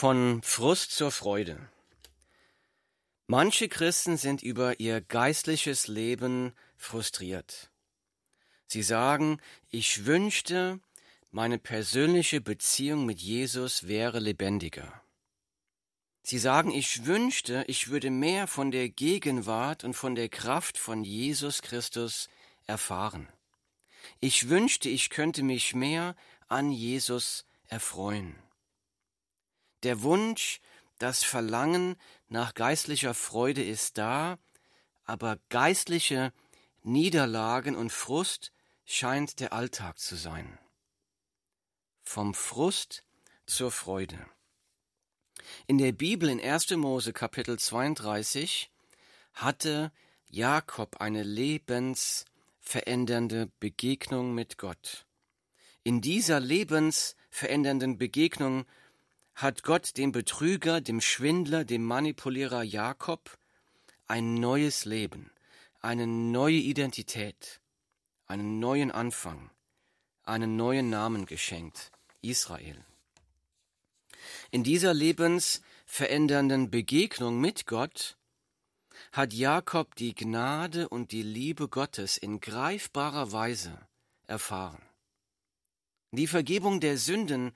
Von Frust zur Freude. Manche Christen sind über ihr geistliches Leben frustriert. Sie sagen, ich wünschte, meine persönliche Beziehung mit Jesus wäre lebendiger. Sie sagen, ich wünschte, ich würde mehr von der Gegenwart und von der Kraft von Jesus Christus erfahren. Ich wünschte, ich könnte mich mehr an Jesus erfreuen. Der Wunsch, das Verlangen nach geistlicher Freude ist da, aber geistliche Niederlagen und Frust scheint der Alltag zu sein. Vom Frust zur Freude. In der Bibel in 1. Mose Kapitel 32 hatte Jakob eine lebensverändernde Begegnung mit Gott. In dieser lebensverändernden Begegnung hat Gott dem Betrüger, dem Schwindler, dem Manipulierer Jakob ein neues Leben, eine neue Identität, einen neuen Anfang, einen neuen Namen geschenkt, Israel. In dieser lebensverändernden Begegnung mit Gott hat Jakob die Gnade und die Liebe Gottes in greifbarer Weise erfahren. Die Vergebung der Sünden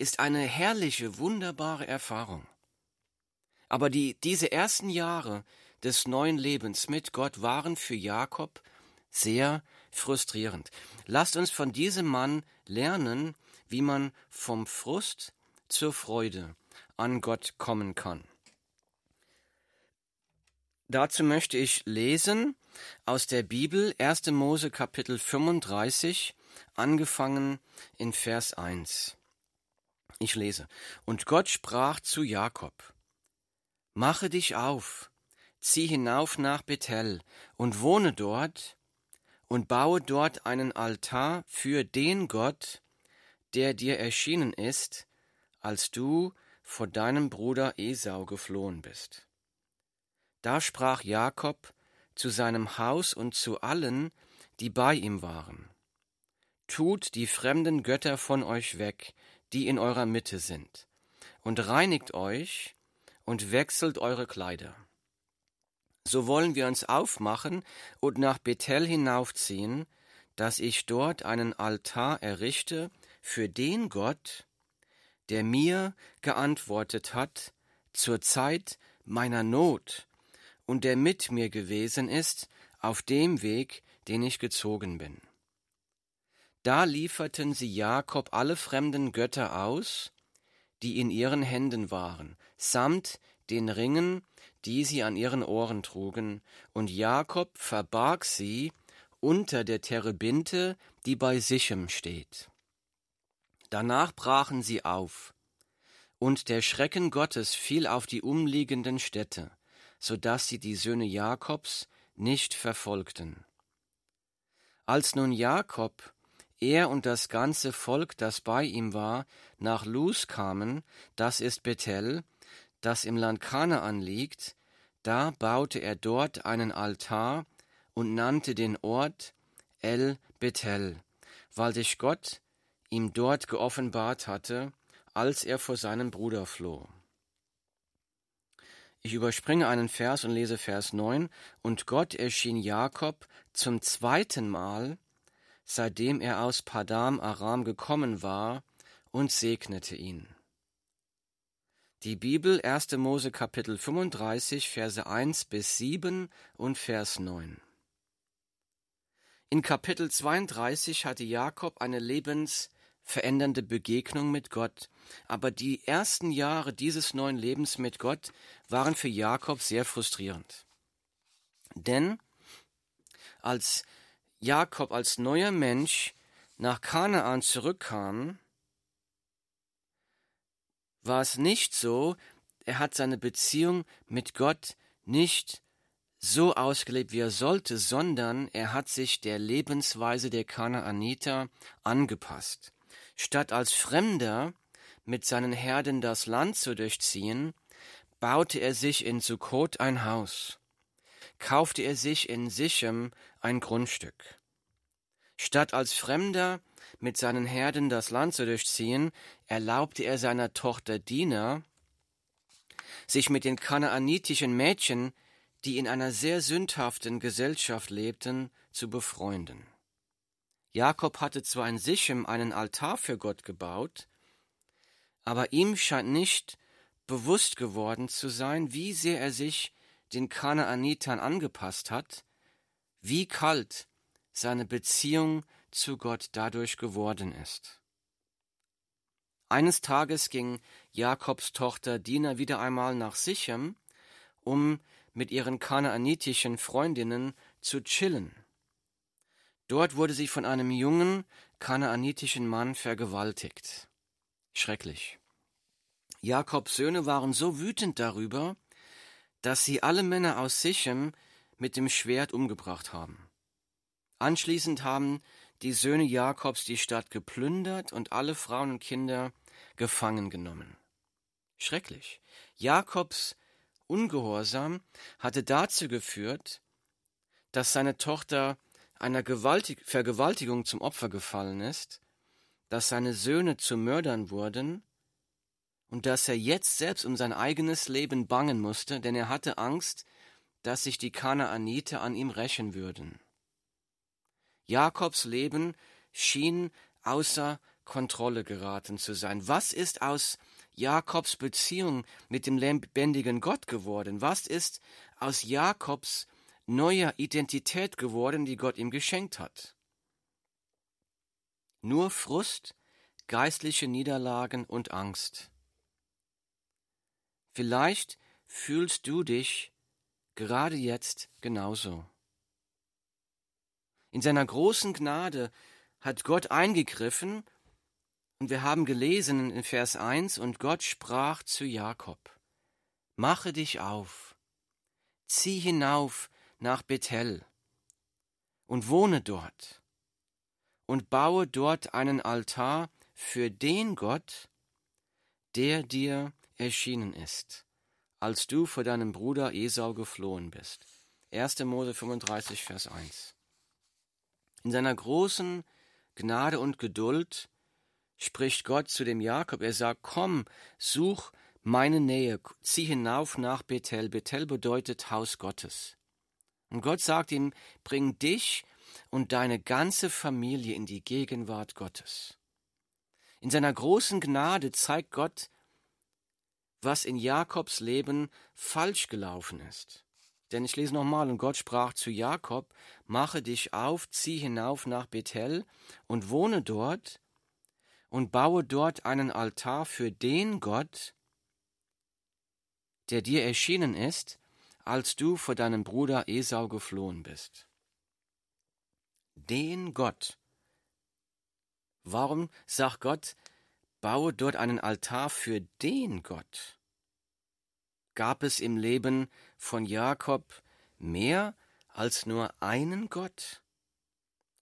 ist eine herrliche, wunderbare Erfahrung. Aber die, diese ersten Jahre des neuen Lebens mit Gott waren für Jakob sehr frustrierend. Lasst uns von diesem Mann lernen, wie man vom Frust zur Freude an Gott kommen kann. Dazu möchte ich lesen aus der Bibel 1. Mose Kapitel 35, angefangen in Vers 1. Ich lese. Und Gott sprach zu Jakob, Mache dich auf, zieh hinauf nach Bethel und wohne dort und baue dort einen Altar für den Gott, der dir erschienen ist, als du vor deinem Bruder Esau geflohen bist. Da sprach Jakob zu seinem Haus und zu allen, die bei ihm waren. Tut die fremden Götter von euch weg, die in eurer Mitte sind, und reinigt euch und wechselt eure Kleider. So wollen wir uns aufmachen und nach Bethel hinaufziehen, dass ich dort einen Altar errichte für den Gott, der mir geantwortet hat zur Zeit meiner Not und der mit mir gewesen ist auf dem Weg, den ich gezogen bin. Da lieferten sie Jakob alle fremden Götter aus, die in ihren Händen waren, samt den Ringen, die sie an ihren Ohren trugen, und Jakob verbarg sie unter der Terebinte, die bei Sichem steht. Danach brachen sie auf, und der Schrecken Gottes fiel auf die umliegenden Städte, so dass sie die Söhne Jakobs nicht verfolgten. Als nun Jakob er und das ganze Volk, das bei ihm war, nach Luz kamen, das ist Bethel, das im Land Kanaan liegt, da baute er dort einen Altar und nannte den Ort El Bethel, weil sich Gott ihm dort geoffenbart hatte, als er vor seinem Bruder floh. Ich überspringe einen Vers und lese Vers 9. Und Gott erschien Jakob zum zweiten Mal seitdem er aus Padam Aram gekommen war, und segnete ihn. Die Bibel 1. Mose Kapitel 35 Verse 1 bis 7 und Vers 9. In Kapitel 32 hatte Jakob eine lebensverändernde Begegnung mit Gott, aber die ersten Jahre dieses neuen Lebens mit Gott waren für Jakob sehr frustrierend. Denn als Jakob als neuer Mensch nach Kanaan zurückkam, war es nicht so, er hat seine Beziehung mit Gott nicht so ausgelebt, wie er sollte, sondern er hat sich der Lebensweise der Kanaaniter angepasst. Statt als Fremder mit seinen Herden das Land zu durchziehen, baute er sich in Sukkot ein Haus kaufte er sich in Sichem ein Grundstück. Statt als Fremder mit seinen Herden das Land zu durchziehen, erlaubte er seiner Tochter Dina, sich mit den kanaanitischen Mädchen, die in einer sehr sündhaften Gesellschaft lebten, zu befreunden. Jakob hatte zwar in Sichem einen Altar für Gott gebaut, aber ihm scheint nicht bewusst geworden zu sein, wie sehr er sich den Kanaanitern angepasst hat, wie kalt seine Beziehung zu Gott dadurch geworden ist. Eines Tages ging Jakobs Tochter Dina wieder einmal nach Sichem, um mit ihren kanaanitischen Freundinnen zu chillen. Dort wurde sie von einem jungen kanaanitischen Mann vergewaltigt. Schrecklich. Jakobs Söhne waren so wütend darüber, dass sie alle Männer aus Sichem mit dem Schwert umgebracht haben. Anschließend haben die Söhne Jakobs die Stadt geplündert und alle Frauen und Kinder gefangen genommen. Schrecklich. Jakobs Ungehorsam hatte dazu geführt, dass seine Tochter einer Gewaltig Vergewaltigung zum Opfer gefallen ist, dass seine Söhne zu Mördern wurden und dass er jetzt selbst um sein eigenes Leben bangen musste, denn er hatte Angst, dass sich die Kanaaniter an ihm rächen würden. Jakobs Leben schien außer Kontrolle geraten zu sein. Was ist aus Jakobs Beziehung mit dem lebendigen Gott geworden? Was ist aus Jakobs neuer Identität geworden, die Gott ihm geschenkt hat? Nur Frust, geistliche Niederlagen und Angst. Vielleicht fühlst du dich gerade jetzt genauso. In seiner großen Gnade hat Gott eingegriffen und wir haben gelesen in Vers 1 und Gott sprach zu Jakob, mache dich auf, zieh hinauf nach Bethel und wohne dort und baue dort einen Altar für den Gott, der dir erschienen ist, als du vor deinem Bruder Esau geflohen bist. 1. Mose 35, Vers 1. In seiner großen Gnade und Geduld spricht Gott zu dem Jakob. Er sagt, komm, such meine Nähe, zieh hinauf nach Bethel. Bethel bedeutet Haus Gottes. Und Gott sagt ihm, bring dich und deine ganze Familie in die Gegenwart Gottes. In seiner großen Gnade zeigt Gott, was in Jakobs Leben falsch gelaufen ist. Denn ich lese nochmal, und Gott sprach zu Jakob, mache dich auf, zieh hinauf nach Bethel und wohne dort und baue dort einen Altar für den Gott, der dir erschienen ist, als du vor deinem Bruder Esau geflohen bist. Den Gott. Warum sagt Gott, baue dort einen Altar für den Gott. Gab es im Leben von Jakob mehr als nur einen Gott?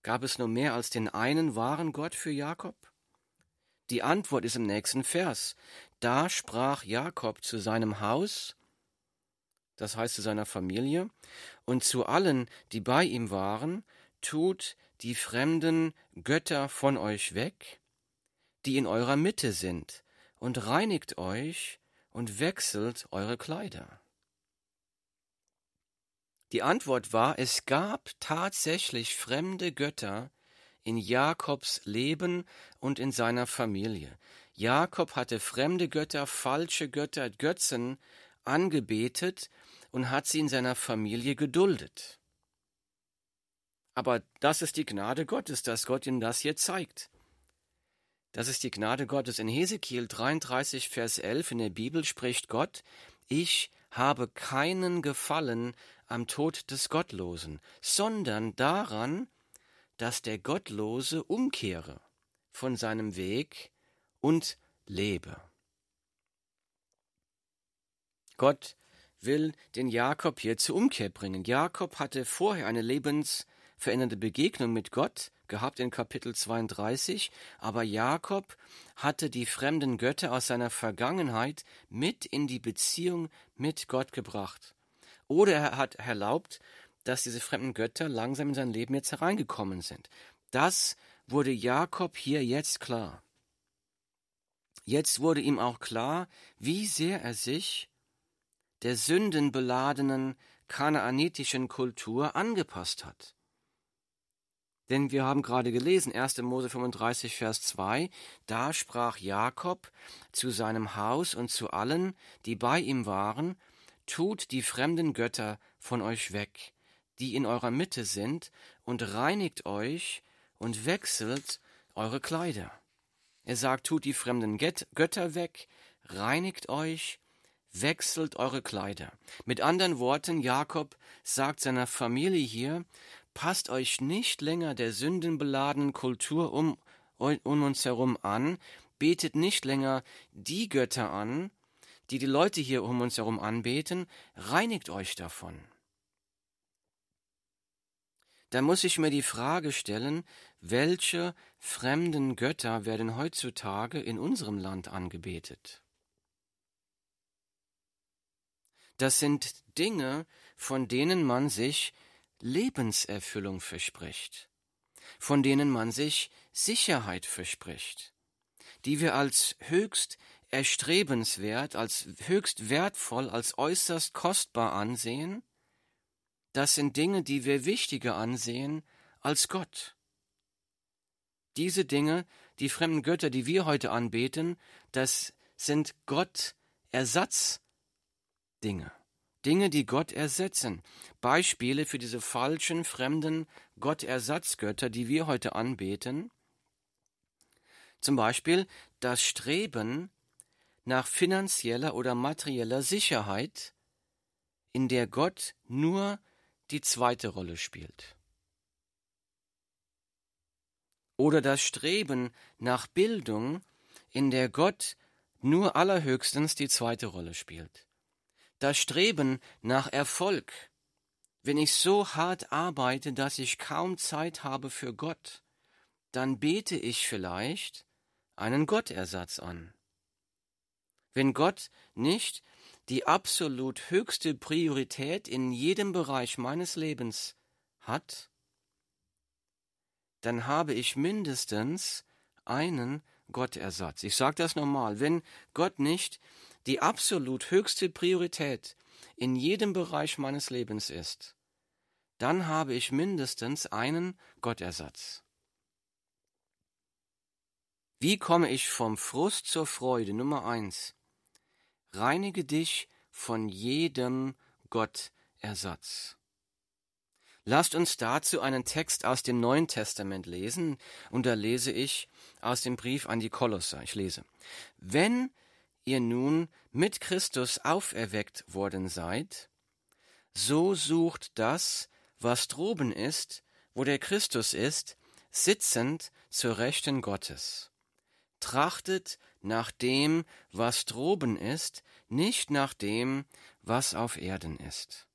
Gab es nur mehr als den einen wahren Gott für Jakob? Die Antwort ist im nächsten Vers. Da sprach Jakob zu seinem Haus, das heißt zu seiner Familie, und zu allen, die bei ihm waren, tut die fremden Götter von euch weg, die in eurer Mitte sind, und reinigt euch und wechselt eure Kleider. Die Antwort war, es gab tatsächlich fremde Götter in Jakobs Leben und in seiner Familie. Jakob hatte fremde Götter, falsche Götter, Götzen angebetet und hat sie in seiner Familie geduldet. Aber das ist die Gnade Gottes, dass Gott ihm das hier zeigt. Das ist die Gnade Gottes. In Hesekiel 33, Vers 11 in der Bibel spricht Gott, ich habe keinen Gefallen am Tod des Gottlosen, sondern daran, dass der Gottlose umkehre von seinem Weg und lebe. Gott will den Jakob hier zur Umkehr bringen. Jakob hatte vorher eine lebensverändernde Begegnung mit Gott, gehabt in Kapitel 32, aber Jakob hatte die fremden Götter aus seiner Vergangenheit mit in die Beziehung mit Gott gebracht. Oder er hat erlaubt, dass diese fremden Götter langsam in sein Leben jetzt hereingekommen sind. Das wurde Jakob hier jetzt klar. Jetzt wurde ihm auch klar, wie sehr er sich der sündenbeladenen kanaanitischen Kultur angepasst hat. Denn wir haben gerade gelesen, 1. Mose 35, Vers 2, da sprach Jakob zu seinem Haus und zu allen, die bei ihm waren, tut die fremden Götter von euch weg, die in eurer Mitte sind, und reinigt euch und wechselt eure Kleider. Er sagt, tut die fremden Götter weg, reinigt euch, wechselt eure Kleider. Mit anderen Worten, Jakob sagt seiner Familie hier, passt euch nicht länger der sündenbeladenen Kultur um, um uns herum an, betet nicht länger die Götter an, die die Leute hier um uns herum anbeten, reinigt euch davon. Da muss ich mir die Frage stellen, welche fremden Götter werden heutzutage in unserem Land angebetet? Das sind Dinge, von denen man sich Lebenserfüllung verspricht, von denen man sich Sicherheit verspricht, die wir als höchst erstrebenswert, als höchst wertvoll, als äußerst kostbar ansehen, das sind Dinge, die wir wichtiger ansehen als Gott. Diese Dinge, die fremden Götter, die wir heute anbeten, das sind Gott Ersatzdinge. Dinge, die Gott ersetzen. Beispiele für diese falschen, fremden Gottersatzgötter, die wir heute anbeten. Zum Beispiel das Streben nach finanzieller oder materieller Sicherheit, in der Gott nur die zweite Rolle spielt. Oder das Streben nach Bildung, in der Gott nur allerhöchstens die zweite Rolle spielt das Streben nach Erfolg, wenn ich so hart arbeite, dass ich kaum Zeit habe für Gott, dann bete ich vielleicht einen Gottersatz an. Wenn Gott nicht die absolut höchste Priorität in jedem Bereich meines Lebens hat, dann habe ich mindestens einen Gottersatz. Ich sage das nochmal, wenn Gott nicht die absolut höchste Priorität in jedem Bereich meines Lebens ist, dann habe ich mindestens einen Gottersatz. Wie komme ich vom Frust zur Freude? Nummer eins. Reinige dich von jedem Gottersatz. Lasst uns dazu einen Text aus dem Neuen Testament lesen, und da lese ich aus dem Brief an die Kolosser. Ich lese. Wenn ihr nun mit Christus auferweckt worden seid, so sucht das, was droben ist, wo der Christus ist, sitzend zur Rechten Gottes. Trachtet nach dem, was droben ist, nicht nach dem, was auf Erden ist.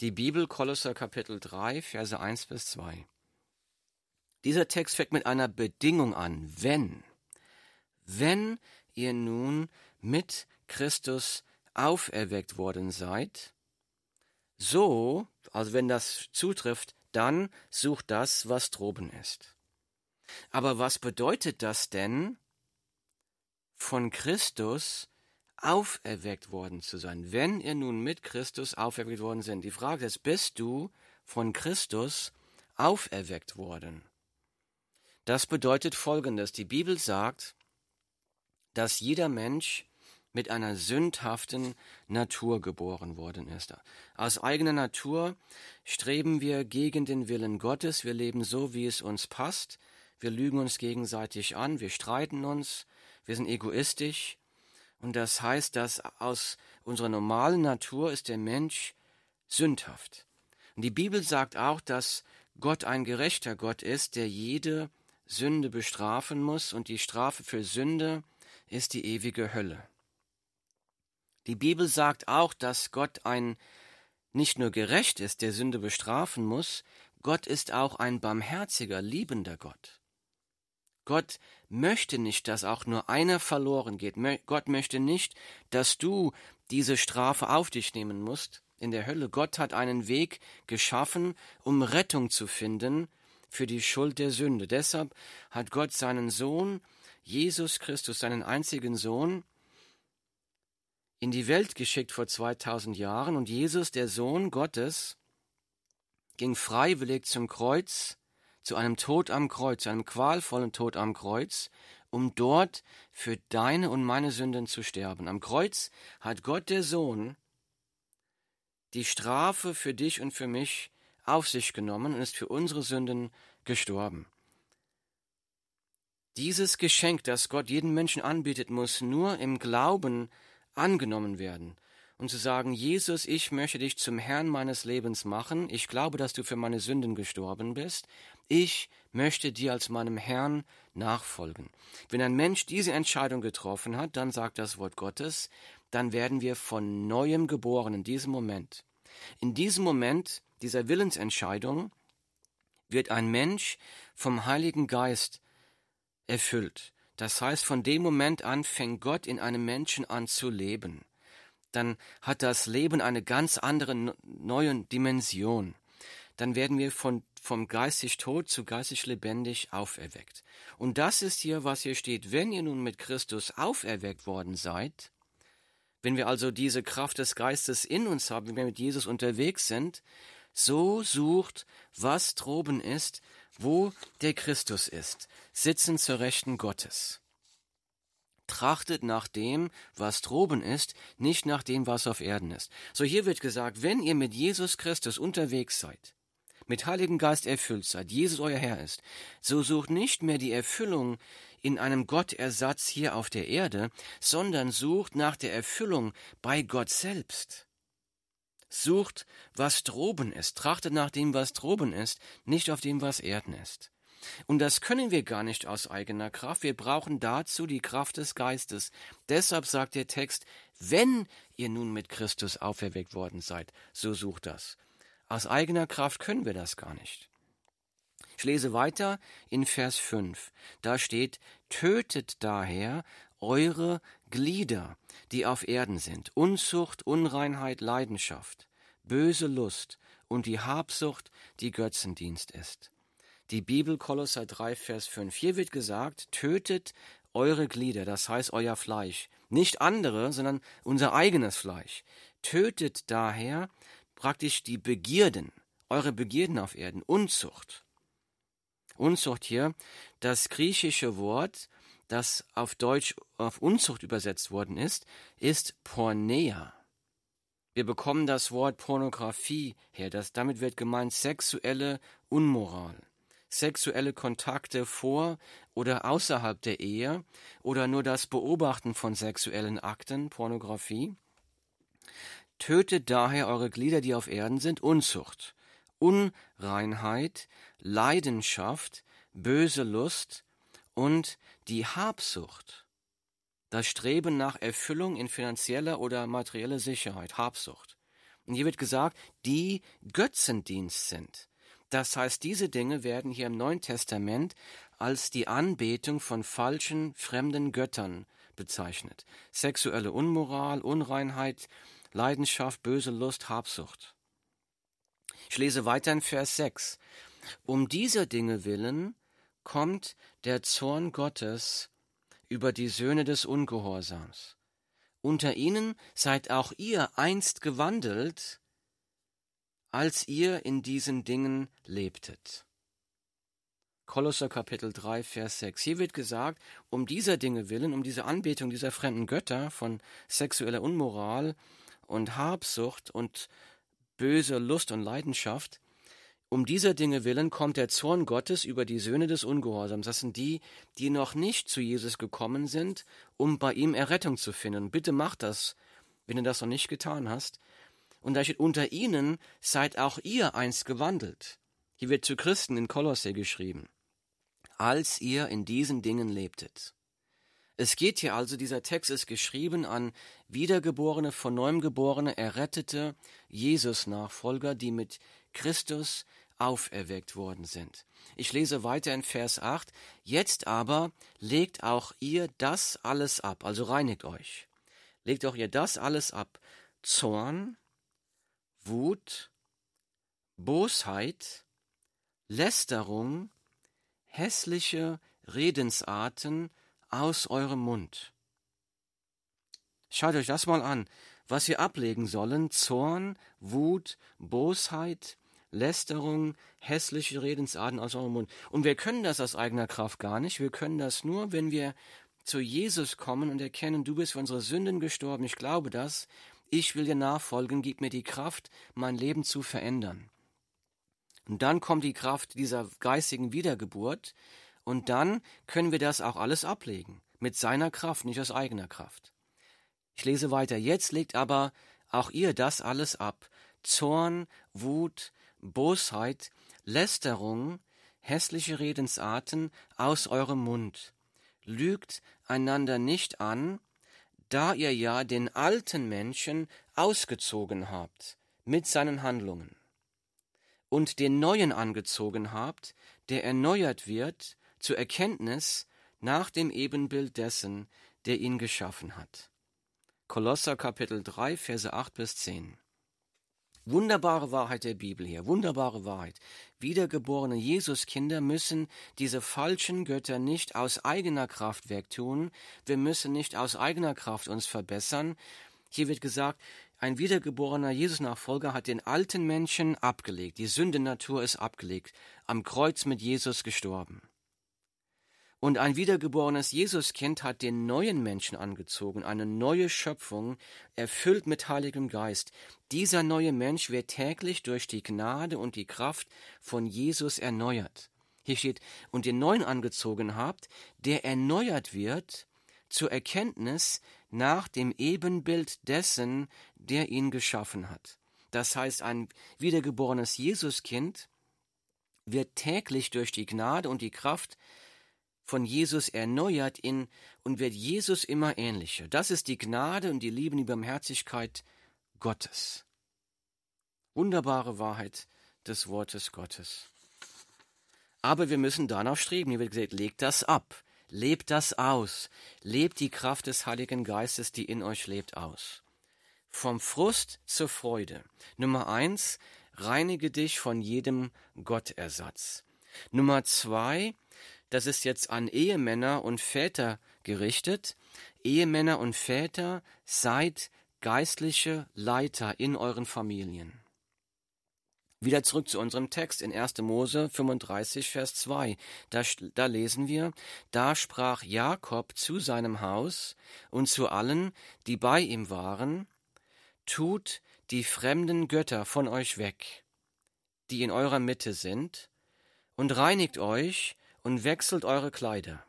Die Bibel Kolosser Kapitel 3, Verse 1 bis 2. Dieser Text fängt mit einer Bedingung an, wenn. Wenn ihr nun mit Christus auferweckt worden seid, so, also wenn das zutrifft, dann sucht das, was droben ist. Aber was bedeutet das denn, von Christus auferweckt worden zu sein? Wenn ihr nun mit Christus auferweckt worden seid, die Frage ist, bist du von Christus auferweckt worden? Das bedeutet Folgendes. Die Bibel sagt, dass jeder Mensch mit einer sündhaften Natur geboren worden ist. Aus eigener Natur streben wir gegen den Willen Gottes, wir leben so, wie es uns passt, wir lügen uns gegenseitig an, wir streiten uns, wir sind egoistisch, und das heißt, dass aus unserer normalen Natur ist der Mensch sündhaft. Und die Bibel sagt auch, dass Gott ein gerechter Gott ist, der jede Sünde bestrafen muss, und die Strafe für Sünde ist die ewige Hölle. Die Bibel sagt auch, dass Gott ein nicht nur gerecht ist, der Sünde bestrafen muss, Gott ist auch ein barmherziger, liebender Gott. Gott möchte nicht, dass auch nur einer verloren geht. Gott möchte nicht, dass du diese Strafe auf dich nehmen musst in der Hölle. Gott hat einen Weg geschaffen, um Rettung zu finden für die Schuld der Sünde. Deshalb hat Gott seinen Sohn Jesus Christus, seinen einzigen Sohn, in die Welt geschickt vor 2000 Jahren und Jesus, der Sohn Gottes, ging freiwillig zum Kreuz, zu einem Tod am Kreuz, zu einem qualvollen Tod am Kreuz, um dort für deine und meine Sünden zu sterben. Am Kreuz hat Gott der Sohn die Strafe für dich und für mich auf sich genommen und ist für unsere Sünden gestorben. Dieses Geschenk, das Gott jedem Menschen anbietet, muss nur im Glauben angenommen werden. Und zu sagen, Jesus, ich möchte dich zum Herrn meines Lebens machen, ich glaube, dass du für meine Sünden gestorben bist, ich möchte dir als meinem Herrn nachfolgen. Wenn ein Mensch diese Entscheidung getroffen hat, dann sagt das Wort Gottes, dann werden wir von neuem geboren in diesem Moment. In diesem Moment dieser Willensentscheidung wird ein Mensch vom Heiligen Geist erfüllt. Das heißt, von dem Moment an fängt Gott in einem Menschen an zu leben. Dann hat das Leben eine ganz andere neue Dimension. Dann werden wir von, vom geistig tot zu geistig lebendig auferweckt. Und das ist hier, was hier steht. Wenn ihr nun mit Christus auferweckt worden seid, wenn wir also diese Kraft des Geistes in uns haben, wenn wir mit Jesus unterwegs sind, so sucht, was droben ist, wo der Christus ist, sitzen zur Rechten Gottes. Trachtet nach dem, was droben ist, nicht nach dem, was auf Erden ist. So hier wird gesagt, wenn ihr mit Jesus Christus unterwegs seid, mit Heiligen Geist erfüllt seid, Jesus euer Herr ist, so sucht nicht mehr die Erfüllung in einem Gottersatz hier auf der Erde, sondern sucht nach der Erfüllung bei Gott selbst. Sucht, was droben ist, trachtet nach dem, was droben ist, nicht auf dem, was Erden ist. Und das können wir gar nicht aus eigener Kraft, wir brauchen dazu die Kraft des Geistes. Deshalb sagt der Text, wenn ihr nun mit Christus auferweckt worden seid, so sucht das. Aus eigener Kraft können wir das gar nicht. Ich lese weiter in Vers 5. Da steht, tötet daher eure Glieder, die auf Erden sind, Unzucht, Unreinheit, Leidenschaft, böse Lust und die Habsucht, die Götzendienst ist. Die Bibel Kolosser 3, Vers 5. Hier wird gesagt, tötet eure Glieder, das heißt euer Fleisch. Nicht andere, sondern unser eigenes Fleisch. Tötet daher praktisch die Begierden, eure Begierden auf Erden, Unzucht. Unzucht hier, das griechische Wort, das auf Deutsch auf Unzucht übersetzt worden ist, ist Pornea. Wir bekommen das Wort Pornografie her, das, damit wird gemeint sexuelle Unmoral, sexuelle Kontakte vor oder außerhalb der Ehe oder nur das Beobachten von sexuellen Akten, Pornografie. Tötet daher eure Glieder, die auf Erden sind, Unzucht, Unreinheit, Leidenschaft, böse Lust und die Habsucht, das Streben nach Erfüllung in finanzieller oder materieller Sicherheit, Habsucht. Und hier wird gesagt, die Götzendienst sind. Das heißt, diese Dinge werden hier im Neuen Testament als die Anbetung von falschen, fremden Göttern bezeichnet. Sexuelle Unmoral, Unreinheit, Leidenschaft, böse Lust, Habsucht. Ich lese weiter in Vers 6. Um dieser Dinge willen kommt der Zorn Gottes über die Söhne des Ungehorsams. Unter ihnen seid auch ihr einst gewandelt, als ihr in diesen Dingen lebtet. Kolosser Kapitel 3, Vers 6. Hier wird gesagt, um dieser Dinge willen, um diese Anbetung dieser fremden Götter von sexueller Unmoral und Habsucht und böser Lust und Leidenschaft, um dieser Dinge willen kommt der Zorn Gottes über die Söhne des Ungehorsams. Das sind die, die noch nicht zu Jesus gekommen sind, um bei ihm Errettung zu finden. Bitte mach das, wenn du das noch nicht getan hast. Und da steht, unter ihnen seid auch ihr einst gewandelt. Hier wird zu Christen in Kolosse geschrieben. Als ihr in diesen Dingen lebtet. Es geht hier also, dieser Text ist geschrieben an wiedergeborene, von neuem geborene, errettete Jesus-Nachfolger, die mit Christus auferweckt worden sind. Ich lese weiter in Vers 8. Jetzt aber legt auch ihr das alles ab, also reinigt euch. Legt auch ihr das alles ab. Zorn, Wut, Bosheit, Lästerung, hässliche Redensarten, aus eurem Mund. Schaut euch das mal an, was wir ablegen sollen. Zorn, Wut, Bosheit, Lästerung, hässliche Redensarten aus eurem Mund. Und wir können das aus eigener Kraft gar nicht. Wir können das nur, wenn wir zu Jesus kommen und erkennen, du bist für unsere Sünden gestorben. Ich glaube das. Ich will dir nachfolgen. Gib mir die Kraft, mein Leben zu verändern. Und dann kommt die Kraft dieser geistigen Wiedergeburt. Und dann können wir das auch alles ablegen. Mit seiner Kraft, nicht aus eigener Kraft. Ich lese weiter. Jetzt legt aber auch ihr das alles ab. Zorn, Wut, Bosheit, Lästerung, hässliche Redensarten aus eurem Mund. Lügt einander nicht an, da ihr ja den alten Menschen ausgezogen habt mit seinen Handlungen und den neuen angezogen habt, der erneuert wird zur Erkenntnis nach dem Ebenbild dessen, der ihn geschaffen hat. Kolosser Kapitel 3, Verse 8 bis 10. Wunderbare Wahrheit der Bibel hier, wunderbare Wahrheit. Wiedergeborene Jesuskinder müssen diese falschen Götter nicht aus eigener Kraft wegtun. Wir müssen nicht aus eigener Kraft uns verbessern. Hier wird gesagt, ein wiedergeborener Jesus-Nachfolger hat den alten Menschen abgelegt. Die Sündennatur ist abgelegt, am Kreuz mit Jesus gestorben. Und ein wiedergeborenes Jesuskind hat den neuen Menschen angezogen, eine neue Schöpfung, erfüllt mit Heiligem Geist. Dieser neue Mensch wird täglich durch die Gnade und die Kraft von Jesus erneuert. Hier steht, und den neuen angezogen habt, der erneuert wird zur Erkenntnis nach dem Ebenbild dessen, der ihn geschaffen hat. Das heißt, ein wiedergeborenes Jesuskind wird täglich durch die Gnade und die Kraft von Jesus erneuert in und wird Jesus immer ähnlicher. Das ist die Gnade und die Liebe und die Barmherzigkeit Gottes. Wunderbare Wahrheit des Wortes Gottes. Aber wir müssen danach streben. Hier wird gesagt, legt das ab, lebt das aus, lebt die Kraft des Heiligen Geistes, die in euch lebt, aus. Vom Frust zur Freude. Nummer eins, reinige dich von jedem Gottersatz. Nummer zwei, das ist jetzt an Ehemänner und Väter gerichtet. Ehemänner und Väter, seid geistliche Leiter in euren Familien. Wieder zurück zu unserem Text in 1. Mose 35, Vers 2. Da, da, lesen wir, da sprach Jakob zu seinem Haus und zu allen, die bei ihm waren, tut die fremden Götter von euch weg, die in eurer Mitte sind, und reinigt euch und wechselt eure Kleider.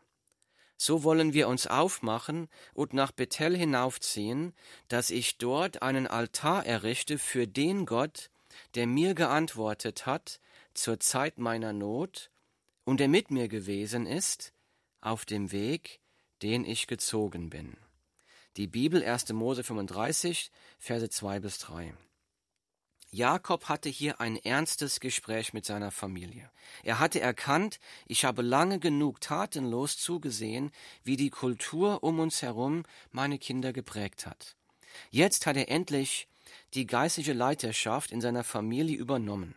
So wollen wir uns aufmachen und nach Bethel hinaufziehen, dass ich dort einen Altar errichte für den Gott, der mir geantwortet hat zur Zeit meiner Not und der mit mir gewesen ist auf dem Weg, den ich gezogen bin. Die Bibel 1. Mose 35, Verse 2 bis 3. Jakob hatte hier ein ernstes Gespräch mit seiner Familie. Er hatte erkannt, ich habe lange genug tatenlos zugesehen, wie die Kultur um uns herum meine Kinder geprägt hat. Jetzt hat er endlich die geistliche Leiterschaft in seiner Familie übernommen.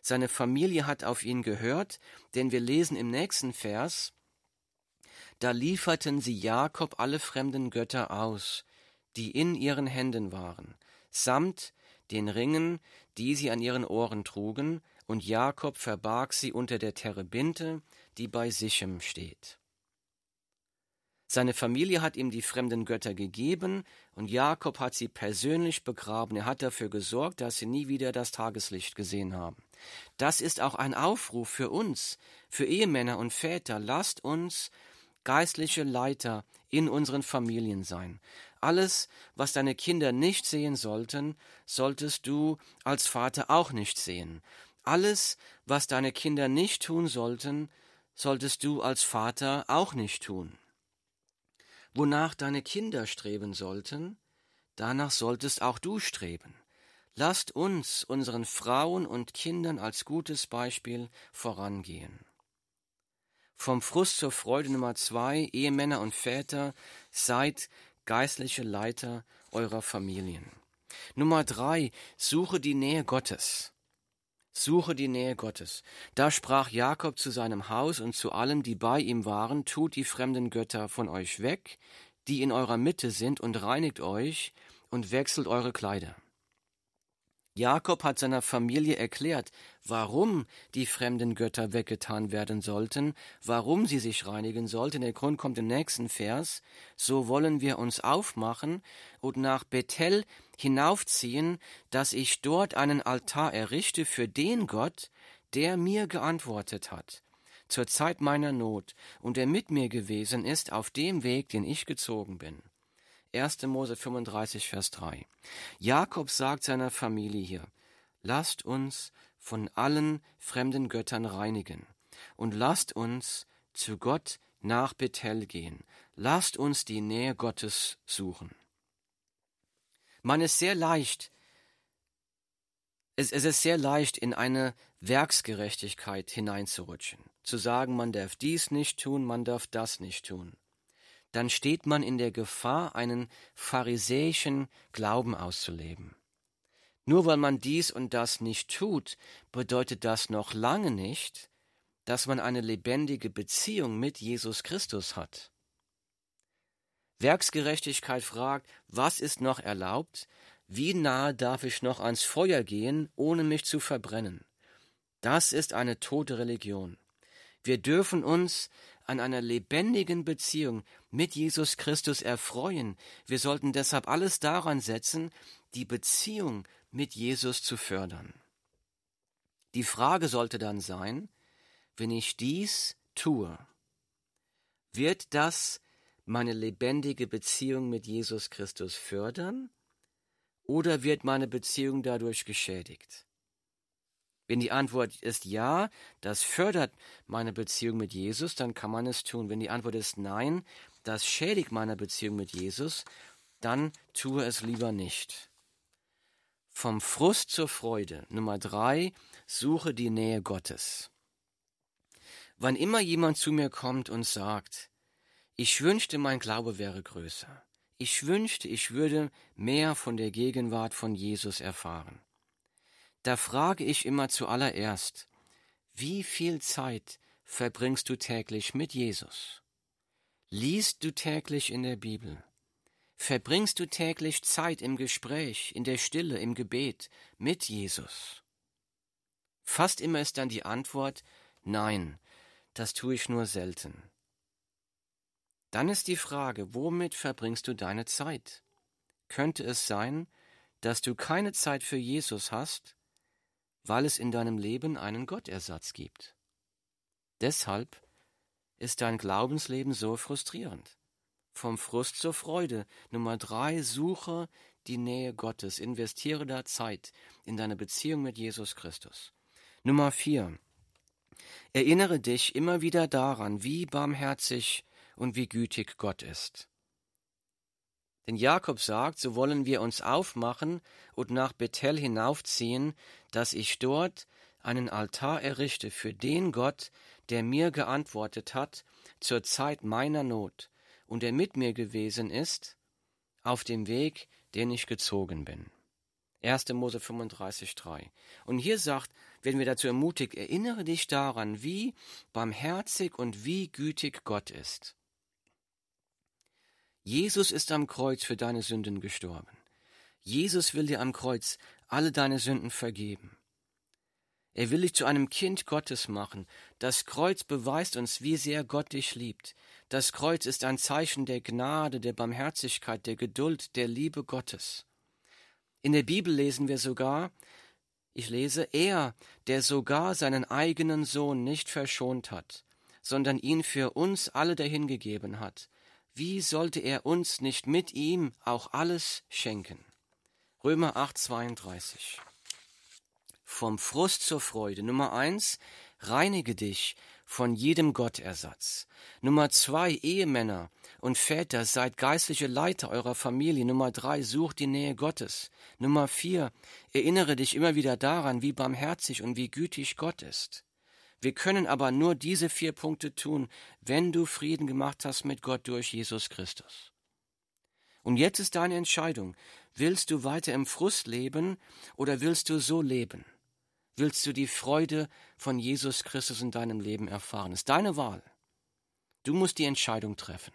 Seine Familie hat auf ihn gehört, denn wir lesen im nächsten Vers, da lieferten sie Jakob alle fremden Götter aus, die in ihren Händen waren, samt den Ringen, die sie an ihren Ohren trugen, und Jakob verbarg sie unter der Terebinte, die bei Sichem steht. Seine Familie hat ihm die fremden Götter gegeben, und Jakob hat sie persönlich begraben. Er hat dafür gesorgt, dass sie nie wieder das Tageslicht gesehen haben. Das ist auch ein Aufruf für uns, für Ehemänner und Väter. Lasst uns geistliche Leiter in unseren Familien sein. Alles, was deine Kinder nicht sehen sollten, solltest du als Vater auch nicht sehen. Alles, was deine Kinder nicht tun sollten, solltest du als Vater auch nicht tun. Wonach deine Kinder streben sollten, danach solltest auch du streben. Lasst uns unseren Frauen und Kindern als gutes Beispiel vorangehen. Vom Frust zur Freude Nummer zwei, Ehemänner und Väter, seid geistliche Leiter eurer Familien. Nummer drei, suche die Nähe Gottes. Suche die Nähe Gottes. Da sprach Jakob zu seinem Haus und zu allen, die bei ihm waren, tut die fremden Götter von euch weg, die in eurer Mitte sind, und reinigt euch und wechselt eure Kleider. Jakob hat seiner Familie erklärt, warum die fremden Götter weggetan werden sollten, warum sie sich reinigen sollten. Der Grund kommt im nächsten Vers. So wollen wir uns aufmachen und nach Bethel hinaufziehen, dass ich dort einen Altar errichte für den Gott, der mir geantwortet hat, zur Zeit meiner Not und der mit mir gewesen ist auf dem Weg, den ich gezogen bin. 1. Mose 35, Vers 3. Jakob sagt seiner Familie hier, lasst uns von allen fremden Göttern reinigen und lasst uns zu Gott nach Bethel gehen. Lasst uns die Nähe Gottes suchen. Man ist sehr leicht, es, es ist sehr leicht, in eine Werksgerechtigkeit hineinzurutschen. Zu sagen, man darf dies nicht tun, man darf das nicht tun dann steht man in der Gefahr, einen pharisäischen Glauben auszuleben. Nur weil man dies und das nicht tut, bedeutet das noch lange nicht, dass man eine lebendige Beziehung mit Jesus Christus hat. Werksgerechtigkeit fragt, was ist noch erlaubt? Wie nahe darf ich noch ans Feuer gehen, ohne mich zu verbrennen? Das ist eine tote Religion. Wir dürfen uns an einer lebendigen Beziehung mit Jesus Christus erfreuen. Wir sollten deshalb alles daran setzen, die Beziehung mit Jesus zu fördern. Die Frage sollte dann sein, wenn ich dies tue, wird das meine lebendige Beziehung mit Jesus Christus fördern oder wird meine Beziehung dadurch geschädigt? Wenn die Antwort ist ja, das fördert meine Beziehung mit Jesus, dann kann man es tun. Wenn die Antwort ist nein, das schädigt meine Beziehung mit Jesus, dann tue es lieber nicht. Vom Frust zur Freude. Nummer drei, suche die Nähe Gottes. Wann immer jemand zu mir kommt und sagt, ich wünschte, mein Glaube wäre größer. Ich wünschte, ich würde mehr von der Gegenwart von Jesus erfahren da frage ich immer zuallererst, wie viel Zeit verbringst du täglich mit Jesus? Liest du täglich in der Bibel? Verbringst du täglich Zeit im Gespräch, in der Stille, im Gebet mit Jesus? Fast immer ist dann die Antwort Nein, das tue ich nur selten. Dann ist die Frage, womit verbringst du deine Zeit? Könnte es sein, dass du keine Zeit für Jesus hast, weil es in deinem Leben einen Gottersatz gibt. Deshalb ist dein Glaubensleben so frustrierend. Vom Frust zur Freude. Nummer drei, suche die Nähe Gottes, investiere da Zeit in deine Beziehung mit Jesus Christus. Nummer vier, erinnere dich immer wieder daran, wie barmherzig und wie gütig Gott ist. Denn Jakob sagt, so wollen wir uns aufmachen und nach Bethel hinaufziehen, dass ich dort einen Altar errichte für den Gott, der mir geantwortet hat zur Zeit meiner Not und der mit mir gewesen ist auf dem Weg, den ich gezogen bin. 1. Mose 35,3. Und hier sagt, werden wir dazu ermutigt, erinnere dich daran, wie barmherzig und wie gütig Gott ist. Jesus ist am Kreuz für deine Sünden gestorben. Jesus will dir am Kreuz alle deine Sünden vergeben. Er will dich zu einem Kind Gottes machen. Das Kreuz beweist uns, wie sehr Gott dich liebt. Das Kreuz ist ein Zeichen der Gnade, der Barmherzigkeit, der Geduld, der Liebe Gottes. In der Bibel lesen wir sogar, ich lese, er, der sogar seinen eigenen Sohn nicht verschont hat, sondern ihn für uns alle dahingegeben hat, wie sollte er uns nicht mit ihm auch alles schenken? Römer 8, 32. Vom Frust zur Freude. Nummer eins, reinige dich von jedem Gottersatz. Nummer zwei, Ehemänner und Väter, seid geistliche Leiter eurer Familie. Nummer drei, sucht die Nähe Gottes. Nummer vier, erinnere dich immer wieder daran, wie barmherzig und wie gütig Gott ist. Wir können aber nur diese vier Punkte tun, wenn du Frieden gemacht hast mit Gott durch Jesus Christus. Und jetzt ist deine Entscheidung. Willst du weiter im Frust leben oder willst du so leben? Willst du die Freude von Jesus Christus in deinem Leben erfahren? Ist deine Wahl. Du musst die Entscheidung treffen.